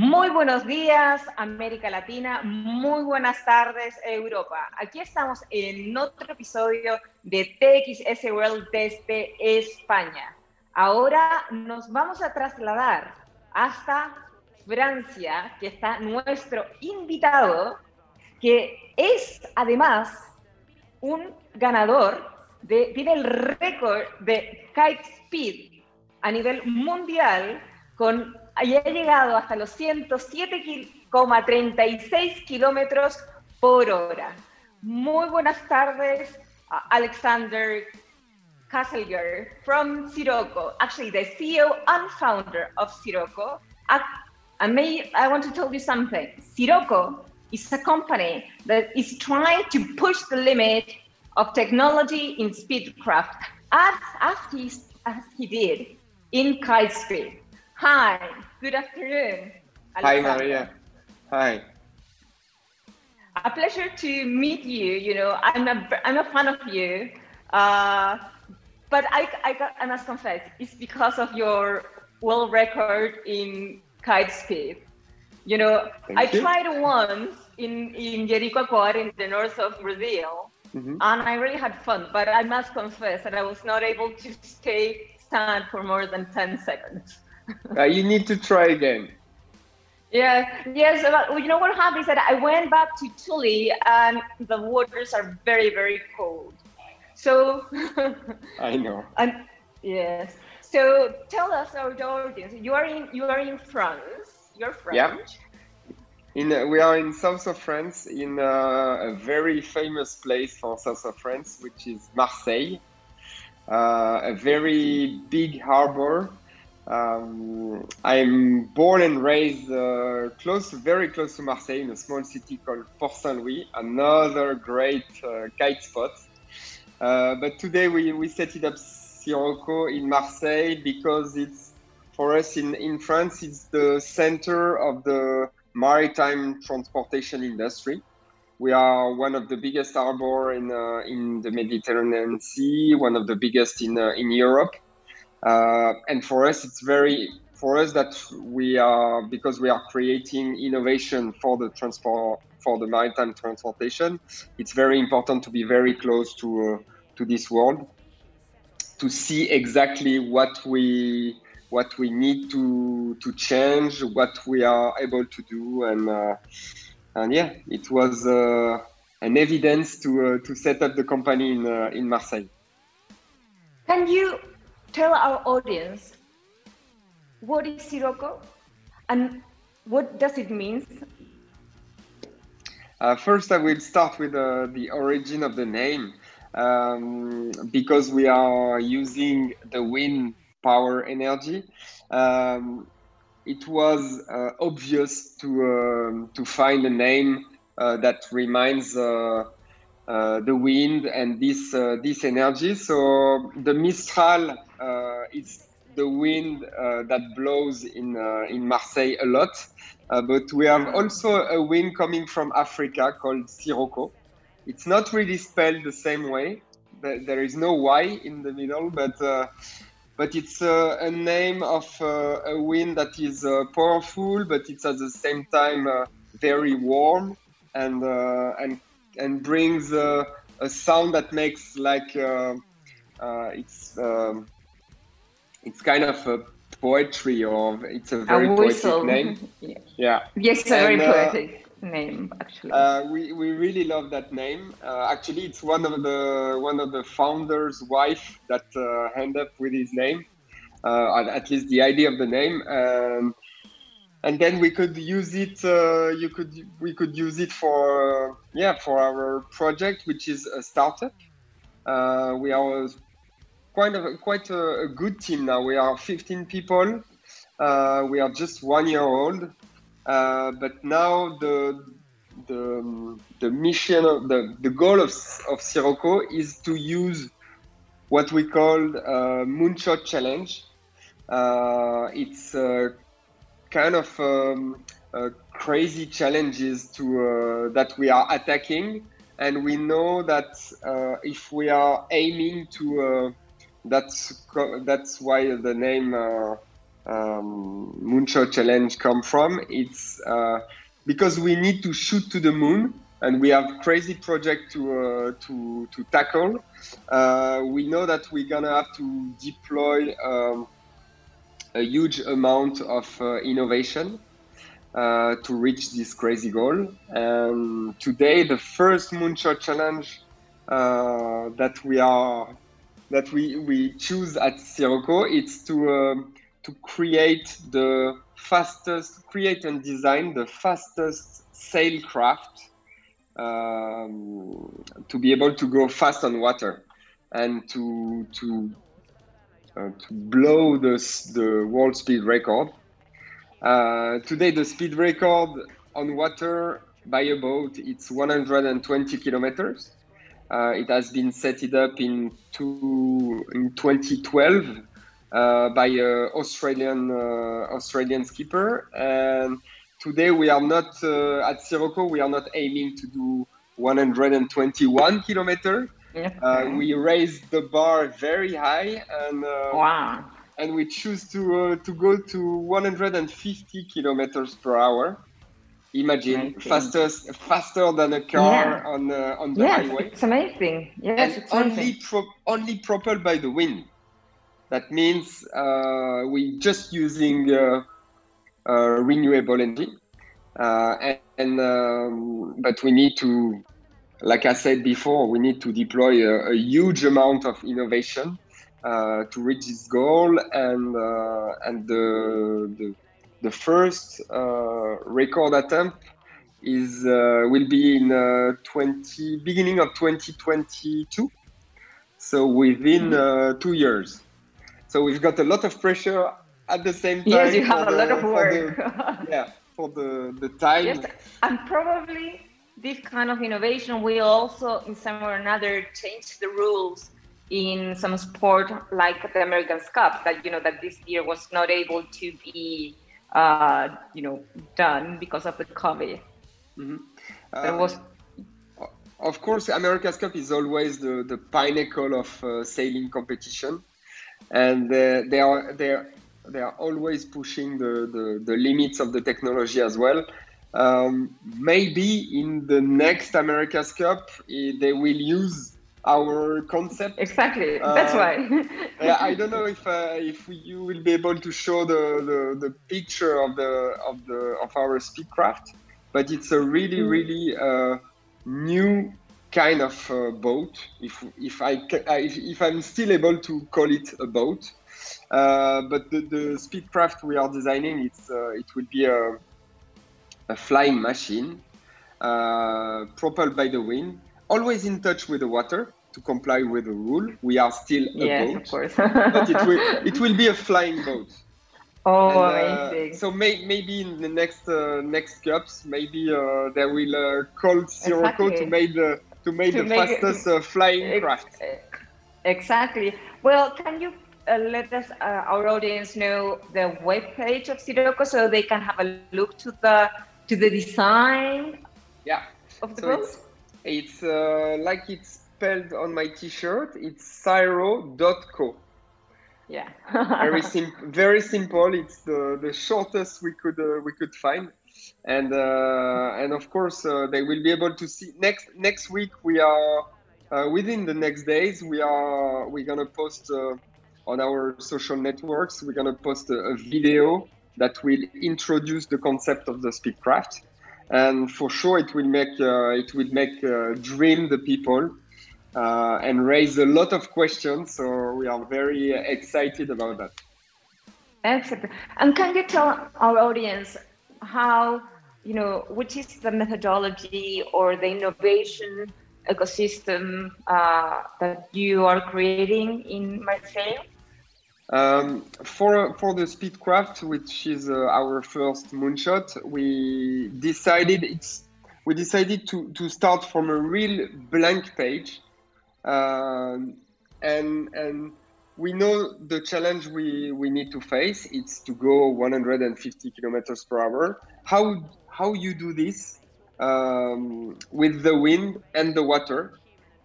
Muy buenos días, América Latina. Muy buenas tardes, Europa. Aquí estamos en otro episodio de TXS World desde España. Ahora nos vamos a trasladar hasta Francia, que está nuestro invitado, que es además un ganador, de, tiene el récord de kite speed a nivel mundial con y ha llegado hasta los 107,36 kilómetros por hora. Muy buenas tardes, Alexander Kasselger from Sirocco, actually the CEO and founder of Sirocco. I, want to tell you something. Sirocco is a company that is trying to push the limit of technology in speedcraft as, as, he, as he did in kite speed. Hi, good afternoon. Hi, Maria. Hi. A pleasure to meet you. You know, I'm a, I'm a fan of you. Uh, but I, I, I must confess, it's because of your world record in kite speed. You know, Thank I you. tried once in, in Jericoacoara in the north of Brazil, mm-hmm. and I really had fun. But I must confess that I was not able to stay stand for more than 10 seconds uh, you need to try again. Yeah, yes. Well, you know what happened is that I went back to Chile and the waters are very, very cold. So I know. And yes. So tell us our audience. You are in you are in France. You're French. Yeah. In, uh, we are in south of France, in uh, a very famous place for south of France, which is Marseille, uh, a very big harbor um, I'm born and raised uh, close, very close to Marseille, in a small city called Port Saint Louis, another great uh, kite spot. Uh, but today we, we set it up Syroco in Marseille because it's for us in, in France, it's the center of the maritime transportation industry. We are one of the biggest harbor in uh, in the Mediterranean Sea, one of the biggest in uh, in Europe. Uh, and for us, it's very for us that we are because we are creating innovation for the transport for the maritime transportation. It's very important to be very close to uh, to this world to see exactly what we what we need to to change, what we are able to do, and uh, and yeah, it was uh, an evidence to uh, to set up the company in uh, in Marseille. Can you tell our audience what is Syroco and what does it mean? Uh, first, I will start with uh, the origin of the name um, because we are using the wind power energy. Um, it was uh, obvious to um, to find a name uh, that reminds uh, uh, the wind and this uh, this energy. So the Mistral uh, is the wind that blows in in Marseille a lot. but we have also a wind coming from Africa called Sirocco. It's not really spelled the same way. There is no Y in the middle, but but it's uh, a name of uh, a wind that is uh, powerful, but it's at the same time very warm and and and brings uh, a sound that makes like uh, uh, it's um, it's kind of a poetry or it's a very a poetic name. yeah. yeah. Yes, a very uh, poetic name actually. Uh, we, we really love that name. Uh, actually, it's one of the one of the founders' wife that uh, ended up with his name. at least the idea of the name. Um, and then we could use it uh, you could we could use it for uh, yeah for our project which is a startup. Uh, we are quite a, quite a, a, good team now. We are 15 people. Uh, we are just one year old. Uh, but now the the, the mission of the, the goal of, of Syroco is to use what we call uh, moonshot challenge. It's kind of um, uh, crazy challenges to uh, that we are attacking, and we know that uh, if we are aiming to, that's that's why the name uh, um, moonshot challenge come from. It's uh, because we need to shoot to the moon and we have crazy project to uh, to to tackle. We know that we're gonna have to deploy um, a huge amount of uh, innovation uh, to reach this crazy goal. And today, the first moonshot challenge uh, that we are that we we choose at Syroco, it's to um, to create the fastest, create and design the fastest sailcraft um, to be able to go fast on water and to to uh, to blow the the world speed record. Uh, today, the speed record on water by a boat it's 120 kilometers. Uh, it has been set it up in two, in 2012 uh, by an Australian uh, Australian skipper. And today we are not uh, at Syroco. We are not aiming to do 121 kilometer. Uh, we raised the bar very high, and uh, wow. And we choose to to go to 150 kilometers per hour. Imagine Amazing. faster faster than a car Yeah. on uh, on the Yes, highway it's amazing. Yes, and it's only pro- only propelled by the wind. That means uh, we just using uh, uh, renewable energy, uh, and, and um, but we need to, like I said before, we need to deploy a, a huge amount of innovation uh, to reach this goal, and uh, and the the, the first uh, record attempt is uh, will be in uh, 20 beginning of 2022 so within uh, two years. So we've got a lot of pressure at the same time Yes, you have a the- lot of work. the- yeah for the the time. Yes, and probably this kind of innovation will also, in some or another, change the rules in some sport like the Americans Cup. That you know that this year was not able to be, uh, you know, done because of the COVID. Mhm. There Uh, was Of course, America's Cup is always the, the pinnacle of uh, sailing competition, and uh, they are they are, they are always pushing the, the, the limits of the technology as well. Um, maybe in the next America's Cup, eh, they will use our concept. exactly. Uh, That's why. Yeah, I don't know if uh, if you will be able to show the, the, the picture of the of the of our speedcraft, but it's a really Mm. really uh, new kind of uh, boat. If if I uh, if, if I'm still able to call it a boat, uh, but the, the speedcraft we are designing it's uh, it will be a a flying machine uh, propelled by the wind, always in touch with the water to comply with the rule. We are still a yes, boat of course. but it will it will be a flying boat. oh, And, uh, amazing. so may, maybe in the next uh, next cups, maybe uh, they will uh, call Syroco Exactly. to make the to make To the make it- fastest uh, flying Ex- craft. Exactly. Well, can you uh, let us, uh, our audience, know the webpage of Syroco so they can have a look to the to the design Yeah. of the So boat? it's it's uh, like it's spelled on my T-shirt. It's Syro.co. Yeah. Very simple. Very simple. It's the, the shortest we could uh, we could find, and uh, and of course uh, they will be able to see next next week. We are uh, within the next days. We are we're gonna post uh, on our social networks. We're gonna post a, a video that will introduce the concept of the speedcraft, and for sure it will make uh, it will make uh, dream the people uh, and raise a lot of questions. So we are very excited about that. Excellent. And can you tell our audience how, you know, which is the methodology or the innovation ecosystem uh, that you are creating in Marseille? Um, for for the Speedcraft, which is uh, our first moonshot, we decided it's we decided to to start from a real blank page, um, and and we know the challenge we we need to face. It's to go 150 kilometers per hour. How how you do this um, with the wind and the water?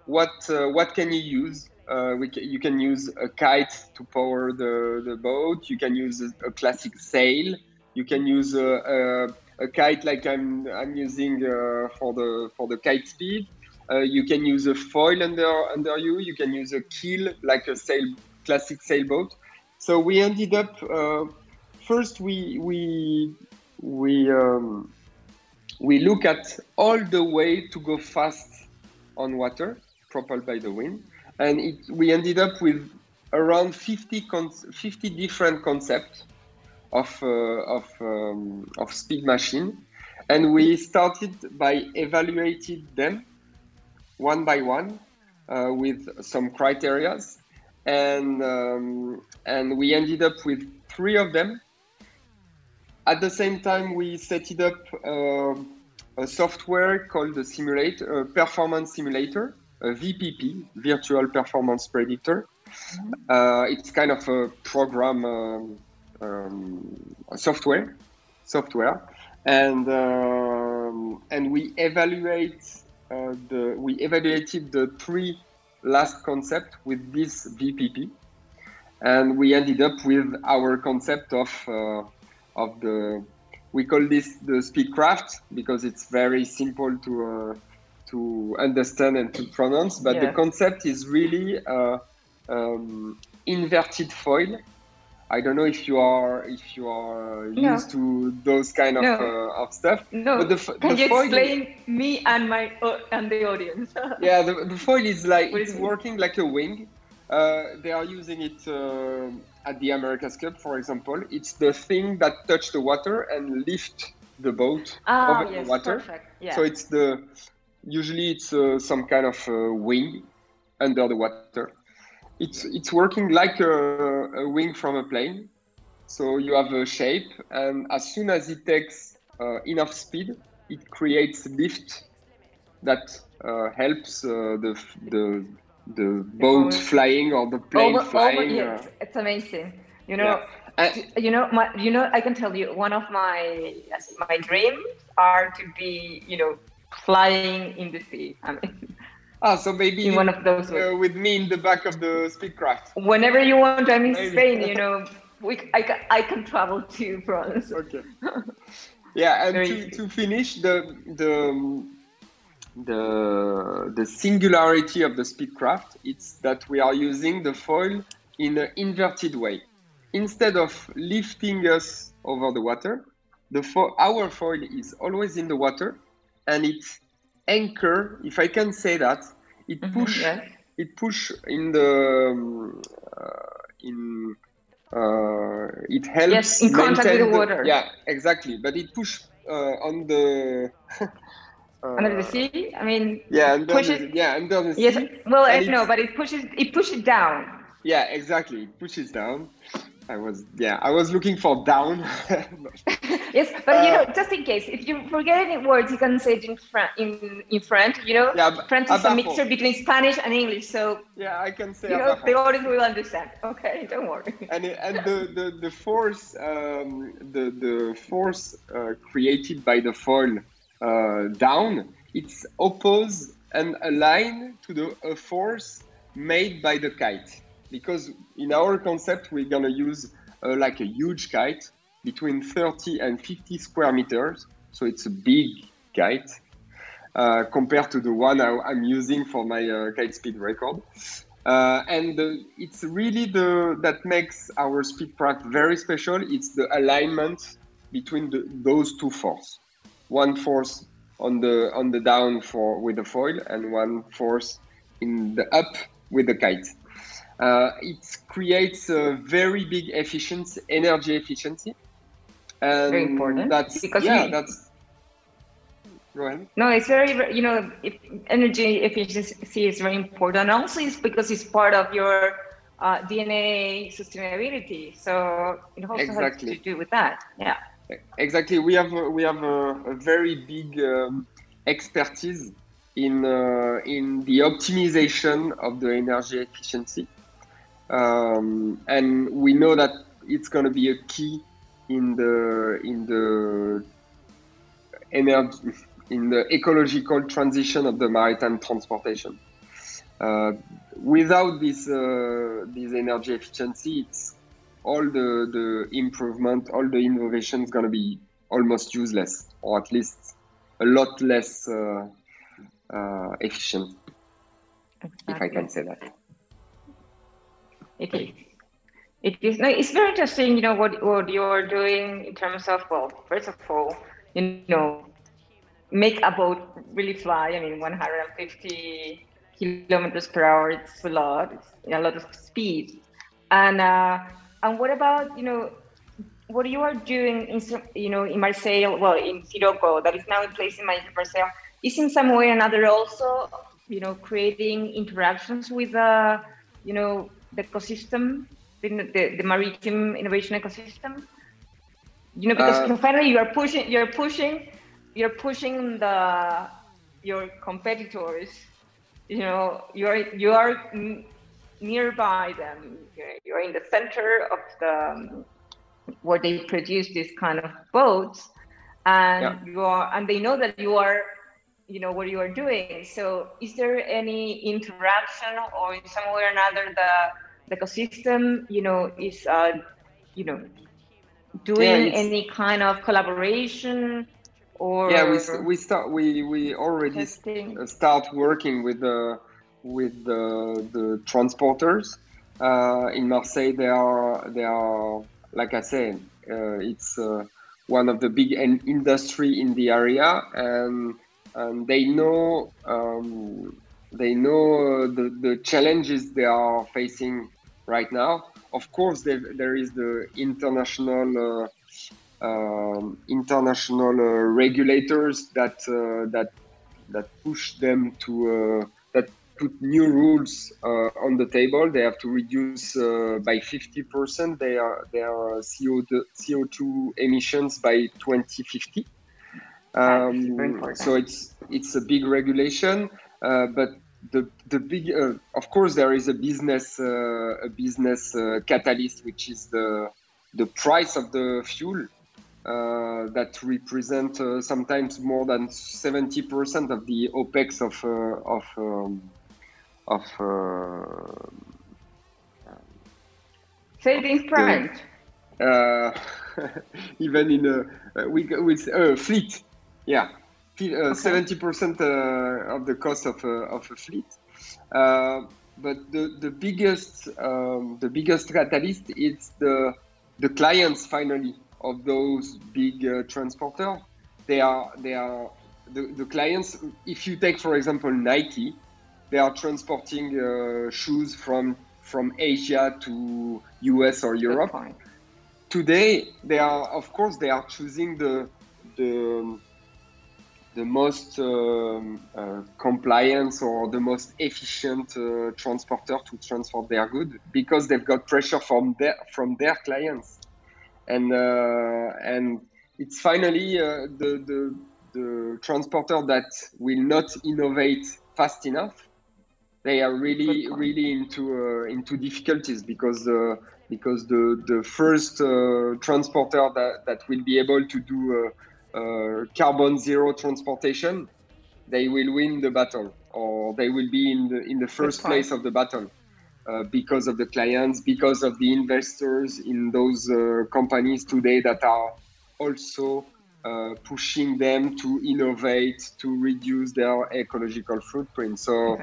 What uh, what can you use? Uh, we you can use a kite to power the, the boat. You can use a, a classic sail. You can use a, a, a, kite like I'm I'm using uh, for the for the kite speed. Uh, you can use a foil under under you. You can use a keel like a sail classic sailboat. So we ended up uh, first we we we um, we look at all the way to go fast on water propelled by the wind and it, we ended up with around 50, 50 different concepts of, uh, of, um, of speed machine. And we started by evaluating them one by one uh, with some criterias. And, um, and we ended up with three of them. At the same time, we set it up uh, a software called the simulator, a performance simulator, VPP, Virtual Performance Predictor. Uh, it's kind of a program um, um, software, software, and um, and we evaluate uh, the we evaluated the three last concept with this VPP, and we ended up with our concept of uh, of the we call this the speedcraft because it's very simple to uh, to understand and to pronounce. But yeah. the concept is really uh, um, inverted foil. I don't know if you are if you are no. used to those kind of, no. uh, of stuff. No. But the, Can the you foil, explain me and my uh, and the audience? yeah, the, the, foil is like what it's working like a wing. Uh, they are using it uh, at the America's Cup, for example. It's the thing that touch the water and lift the boat ah, over yes, the water. Perfect. Yeah. So it's the usually it's uh, some kind of uh, wing under the water. It's it's working like a, a, wing from a plane. So you have a shape, and as soon as it takes uh, enough speed, it creates lift that uh, helps uh, the the the boat flying or the plane over, flying. Over, yes, it's amazing. You know, yeah. you know, my, you know, I can tell you one of my my dreams are to be, you know, flying in the sea. I mean, ah, so maybe in one of those uh, with me in the back of the speedcraft. Whenever you want, I'm in maybe. Spain. You know, we I can, I can travel to France. Okay. Yeah, and to, to finish the the the the singularity of the speedcraft, it's that we are using the foil in an inverted way. Instead of lifting us over the water, the fo- our foil is always in the water and it anchor, if I can say that, it mm-hmm, push yes. it push in the um, uh, in uh, it helps yes, in contact with the water. yeah, exactly. But it push uh, on the Uh, under the sea. I mean, yeah, under pushes, the, yeah, under the yes, sea. Well, I know, but it pushes it pushes down. Yeah, exactly. It pushes down. I was yeah, I was looking for down. yes, but uh, you know, just in case, if you forget any words, you can say it in French. In, in French, you know, yeah, French is a mixture between Spanish and English, so yeah, I can say you know, the audience will understand. Okay, don't worry. And and the the, the force um, the the force uh, created by the foil uh, down, it's opposed and aligned to the a force made by the kite because in our concept we're gonna use uh, like a huge kite between 30 and 50 square meters. So it's a big kite uh, compared to the one I, am using for my uh, kite speed record. Uh, and it's really the that makes our speed speedcraft very special. It's the alignment between the, those two forces. One force on the on the down for with the foil and one force in the up with the kite uh, it creates a very big efficiency, energy efficiency. And very important. That's because yeah, we, that's. Go ahead. No, it's very you know energy efficiency is very important. Also, it's because it's part of your uh, DNA sustainability. So it also exactly. has to do with that. Yeah. Exactly. We have a, we have a, a very big um, expertise in uh, in the optimization of the energy efficiency. Um, and we know that it's going to be a key in the in the energy in the ecological transition of the maritime transportation. Uh, without this uh, this energy efficiency, it's all the the improvement, all the innovation is going to be almost useless, or at least a lot less uh, uh, efficient, exactly. if I can say that. It is. It is. No, it's very interesting. You know what what you're doing in terms of well, first of all, you know, make a boat really fly. I mean, 150 kilometers per hour. It's a lot. It's a lot of speed. And uh, and what about you know what you are doing in you know in Marseille? Well, in Syroco, that is now in place in Marseille. Is in some way or another also you know creating interactions with uh, you know the ecosystem, the, the, the maritime innovation ecosystem. You know, because uh, finally you are pushing, you're pushing, you're pushing the your competitors you know you're you are nearby them you're in the center of the where they produce this kind of boats and yeah. you are and they know that you are you know what you are doing so is there any interaction or in some way or another the the ecosystem you know is uh you know doing yeah, any kind of collaboration or yeah we, we start we we already testing. Uh, start working with the with the, the transporters uh, in Marseille they are they are like I said uh, it's uh, one of the big industry in the area and and they know um, they know the, the challenges they are facing right now of course there is the international uh, um, international uh, regulators that uh, that that push them to uh, that put new rules on the table. They have to reduce by 50% their their CO2, CO2 emissions by 2050. Um, so it's it's a big regulation, uh, but the the big uh, of course there is a business uh, a business catalyst which is the the price of the fuel uh, that represent uh, sometimes more than 70% of the OPEX of uh, of um, of saving French. even in a we with uh, fleet, yeah, seventy percent of the cost of of a fleet. but the the biggest um, the biggest catalyst is the the clients finally of those big uh, transporters, they are they are the, the clients. If you take for example Nike, they are transporting uh, shoes from from Asia to US or Europe. Today, they are of course they are choosing the the the most um, uh, compliance or the most efficient uh, transporter to transport their good because they've got pressure from their from their clients. And uh, and it's finally uh, the, the the transporter that will not innovate fast enough. They are really really into uh, into difficulties because uh, because the the first uh, transporter that, that will be able to do uh, carbon zero transportation they will win the battle or they will be in the in the first place of the battle uh, because of the clients, because of the investors in those uh, companies today that are also uh, pushing them to innovate, to reduce their ecological footprint. So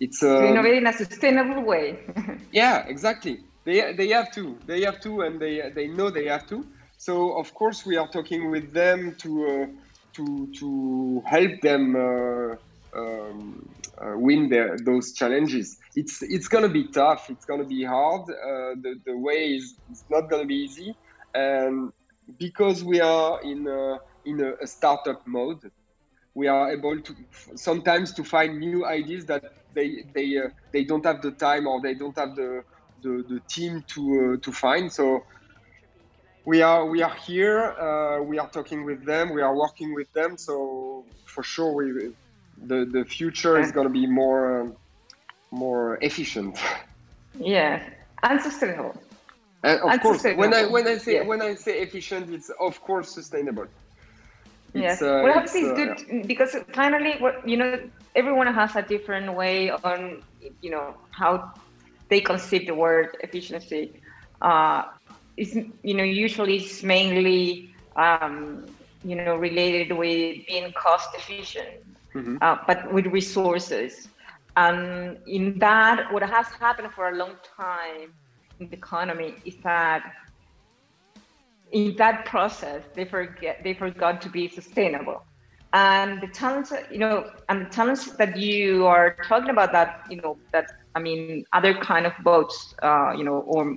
it's to innovate in a sustainable way. yeah, exactly. They, they have to. They have to, and they they know they have to. So of course we are talking with them to uh, to to help them uh, um, uh, win their, those challenges. It's it's gonna be tough. It's gonna be hard. Uh, the the way is it's not gonna be easy, and because we are in a, in a, a startup mode, we are able to sometimes to find new ideas that they they uh, they don't have the time or they don't have the the, the team to uh, to find. So we are we are here. Uh, we are talking with them. We are working with them. So for sure we the the future is going to be more um, more efficient. Yeah, and sustainable. And of and course, when I when I say yeah. when I say efficient, it's of course sustainable. Yes, uh, well, obviously it's, uh, good yeah. because finally, what you know, everyone has a different way on you know how they conceive the word efficiency. Uh, it's you know usually it's mainly um, you know related with being cost efficient, mm-hmm. uh, but with resources. And in that, what has happened for a long time in the economy is that in that process they forget they forgot to be sustainable and the talents you know and the talents that you are talking about that you know that i mean other kind of boats uh, you know or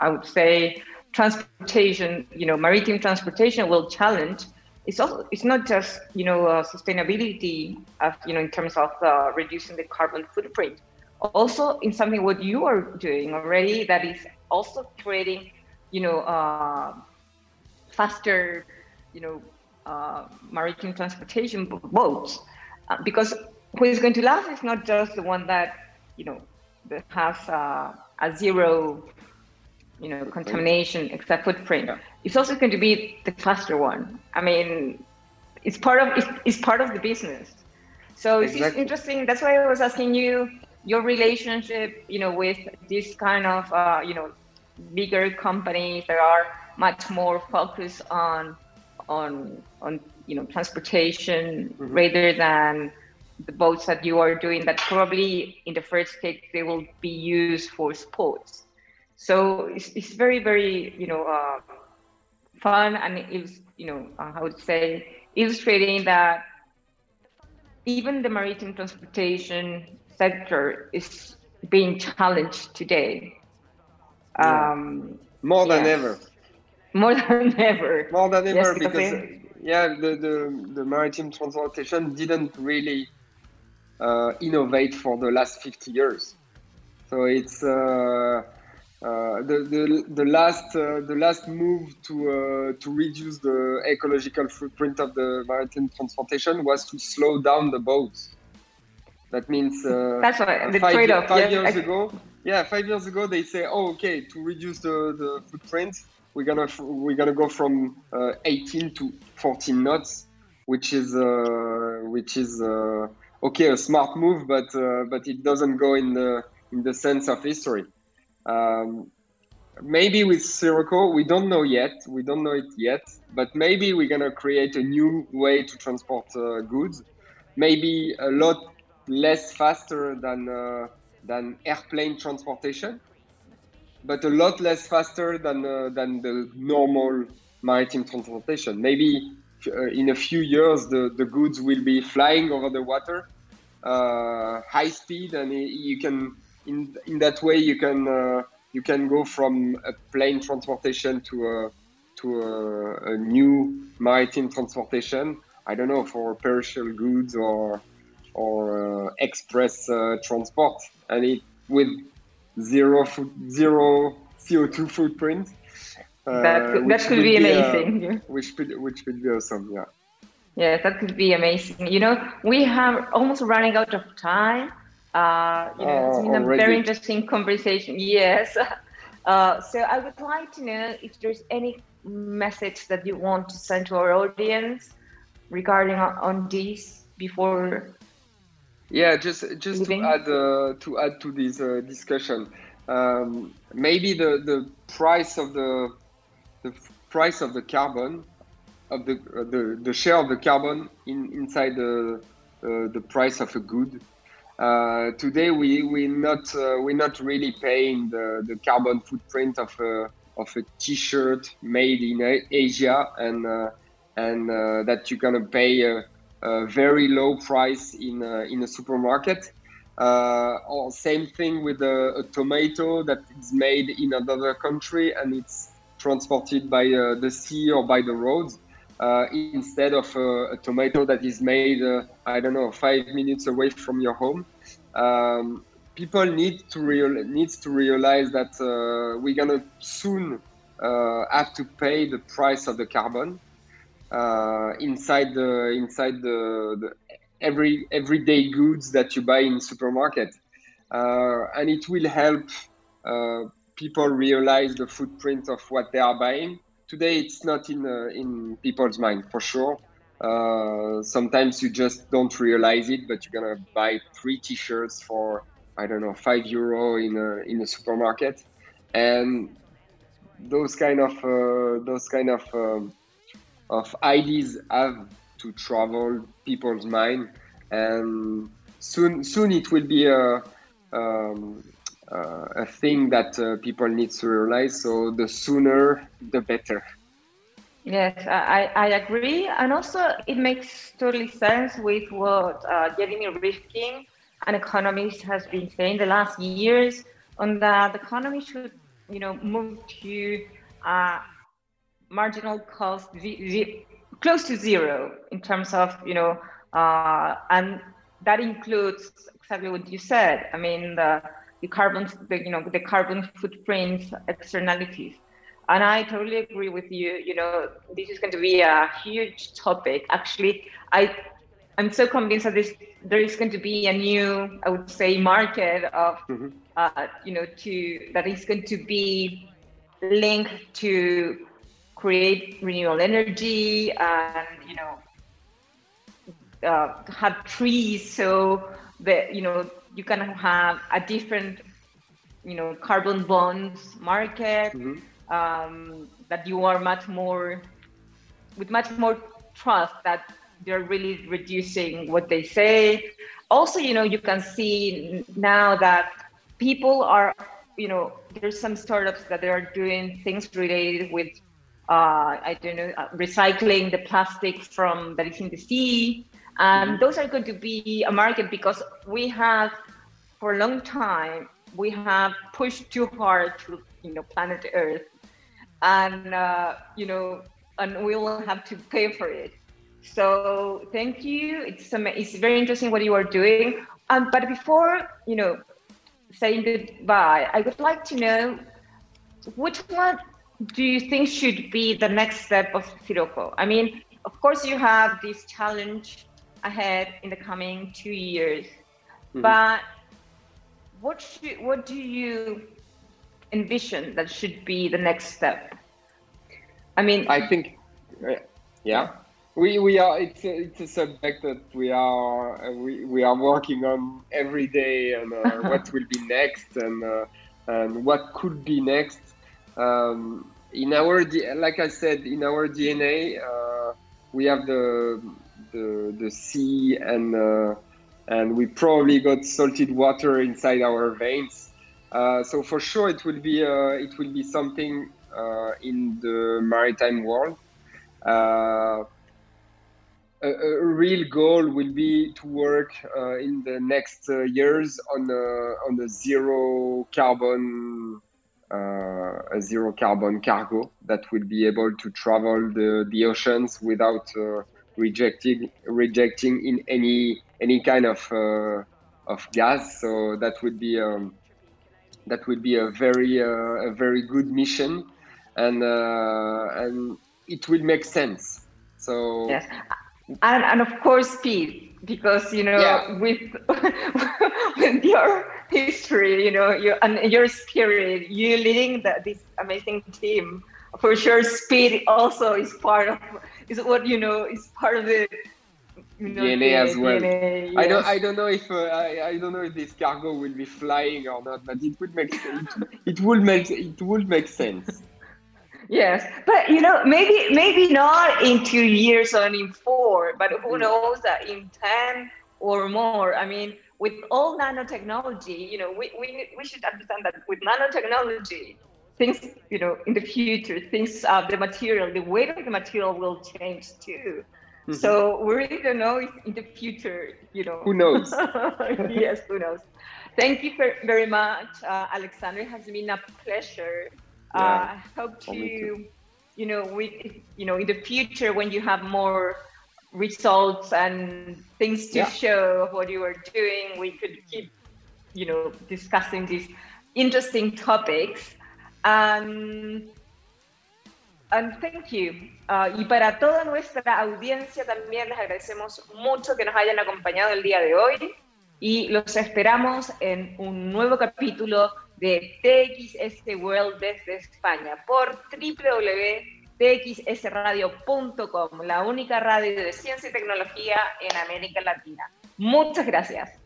i would say transportation you know maritime transportation will challenge. It's also it's not just you know uh, sustainability of you know in terms of uh, reducing the carbon footprint. Also in something what you are doing already that is also creating you know uh, faster you know uh, maritime transportation boats. Uh, because what is going to last is not just the one that you know that has uh, a zero you know contamination except footprint yeah. it's also going to be the faster one i mean it's part of it's, it's part of the business so it's exactly. interesting that's why i was asking you your relationship you know with this kind of uh, you know bigger companies that are much more focused on on on you know transportation mm-hmm. rather than the boats that you are doing that probably in the first stage they will be used for sports so it's, it's very very you know uh, fun and it's you know uh, i would say illustrating that even the maritime transportation sector is being challenged today yeah. um, more than ever more than ever. More than ever yes, because uh, yeah, the, the the maritime transportation didn't really uh, innovate for the last 50 years. So it's uh, uh, the, the the last uh, the last move to uh, to reduce the ecological footprint of the maritime transportation was to slow down the boats. That means that's what the five, trade-off. Five yeah, years I... ago, yeah, five years ago they say, oh, okay, to reduce the, the footprint, we're gonna we're gonna go from uh, 18 to 14 knots, which is uh, which is uh, okay a smart move, but uh, but it doesn't go in the in the sense of history. Um, maybe with Syroco, we don't know yet. We don't know it yet, but maybe we're gonna create a new way to transport uh, goods. Maybe a lot less faster than uh, than airplane transportation but a lot less faster than uh, than the normal maritime transportation. Maybe uh, in a few years, the, the goods will be flying over the water, uh, high speed, and you can in in that way you can uh, you can go from a plane transportation to a to a, a new maritime transportation. I don't know for perishable goods or or uh, express uh, transport, and it with zero foot, zero CO2 footprint. Uh, that could, that could be amazing. Be, uh, which could which could be awesome. Yeah. Yes, that could be amazing. You know, we have almost running out of time. Uh, you know, it's been a very interesting conversation. Yes. Uh, so I would like to know if there's any message that you want to send to our audience regarding on, on this before yeah, just just to add uh, to add to this uh, discussion, um, maybe the the price of the the price of the carbon of the uh, the, the share of the carbon in inside the uh, the price of a good. Uh, today we we not uh, we're not really paying the, the carbon footprint of a of a T-shirt made in Asia and and that you're gonna pay a very low price in a, in a supermarket. Uh, or same thing with a, a, tomato that is made in another country and it's transported by uh, the sea or by the roads uh, instead of a, a, tomato that is made uh, I don't know five minutes away from your home. Um, people need to real needs to realize that uh, we're gonna soon uh, have to pay the price of the carbon uh, inside the inside the, the, every everyday goods that you buy in supermarket, uh, and it will help uh, people realize the footprint of what they are buying. Today, it's not in uh, in people's mind for sure. Uh, sometimes you just don't realize it, but you're gonna buy three T-shirts for I don't know five euro in a in a supermarket, and those kind of uh, those kind of um, of ideas have to travel people's mind, and soon soon it will be a um, uh, a thing that uh, people need to realize. So the sooner, the better. Yes, I, I agree. And also, it makes totally sense with what uh, Jeremy Rifkin, an economist, has been saying the last years on that the economy should, you know, move to uh, marginal cost close to zero in terms of, you know, uh, and that includes exactly what you said. I mean, the, the carbon, the, you know, the carbon footprint externalities and I totally agree with you. You know, this is going to be a huge topic. Actually, I I'm so convinced that this there is going to be a new, I would say, market of, mm-hmm. uh, you know, to that is going to be linked to create renewable energy and you know uh, have trees so that you know you can have a different you know carbon bonds market. Mm-hmm um, that you are much more with much more trust that they're really reducing what they say also you know you can see now that people are you know there's some startups that they are doing things related with uh, i don't know uh, recycling the plastic from that is in the sea and mm-hmm. those are going to be a market because we have for a long time we have pushed too hard to you know planet earth and uh, you know, and we will have to pay for it. So thank you. It's it's very interesting what you are doing. Um, but before you know, saying goodbye, I would like to know which one do you think should be the next step of Syroco? I mean, of course, you have this challenge ahead in the coming two years, mm-hmm. but what should, what do you envision that should be the next step? I mean, I think, uh, yeah, we we are. It's a, it's a subject that we are uh, we, we are working on every day, and uh, what will be next, and uh, and what could be next. Um, in our like I said, in our DNA, uh, we have the the the sea and and we probably got salted water inside our veins. Uh, so for sure, it will be uh, it will be something uh, in the maritime world. Uh, a, a, real goal will be to work uh, in the next years on on a zero carbon uh, a zero carbon cargo that will be able to travel the, the oceans without uh, rejecting rejecting in any any kind of uh, of gas. So that would be um, that would be a very a very good mission and uh, and it will make sense. So yes, and and of course speed because you know yeah. with with your history, you know, your and your spirit, you leading the, this amazing team. For sure, speed also is part of is what you know is part of the DNA as well. Yes. I don't. I don't know if uh, I, I. don't know if this cargo will be flying or not, but it would make it, it would make it would make sense. Yes, but you know, maybe maybe not in two years or in four, but who mm. knows that in ten or more. I mean, with all nanotechnology, you know, we, we, we should understand that with nanotechnology, things, you know, in the future, things, uh, the material, the weight of the material will change too. Mm-hmm. So we really don't know if in the future, you know. Who knows? yes, who knows. Thank you for, very much, uh, Alexander. It has been a pleasure yeah. Uh, I hope to, you know, we, you know, in the future when you have more results and things to yeah. show of what you are doing, we could keep, you know, discussing these interesting topics. Um, and thank you. Uh, y para toda nuestra audiencia también les agradecemos mucho que nos hayan acompañado el día de hoy y los esperamos en un nuevo capítulo de TXS World desde España por www.txsworld.es. txsradio.com, la única radio de ciencia y tecnología en América Latina. Muchas gracias.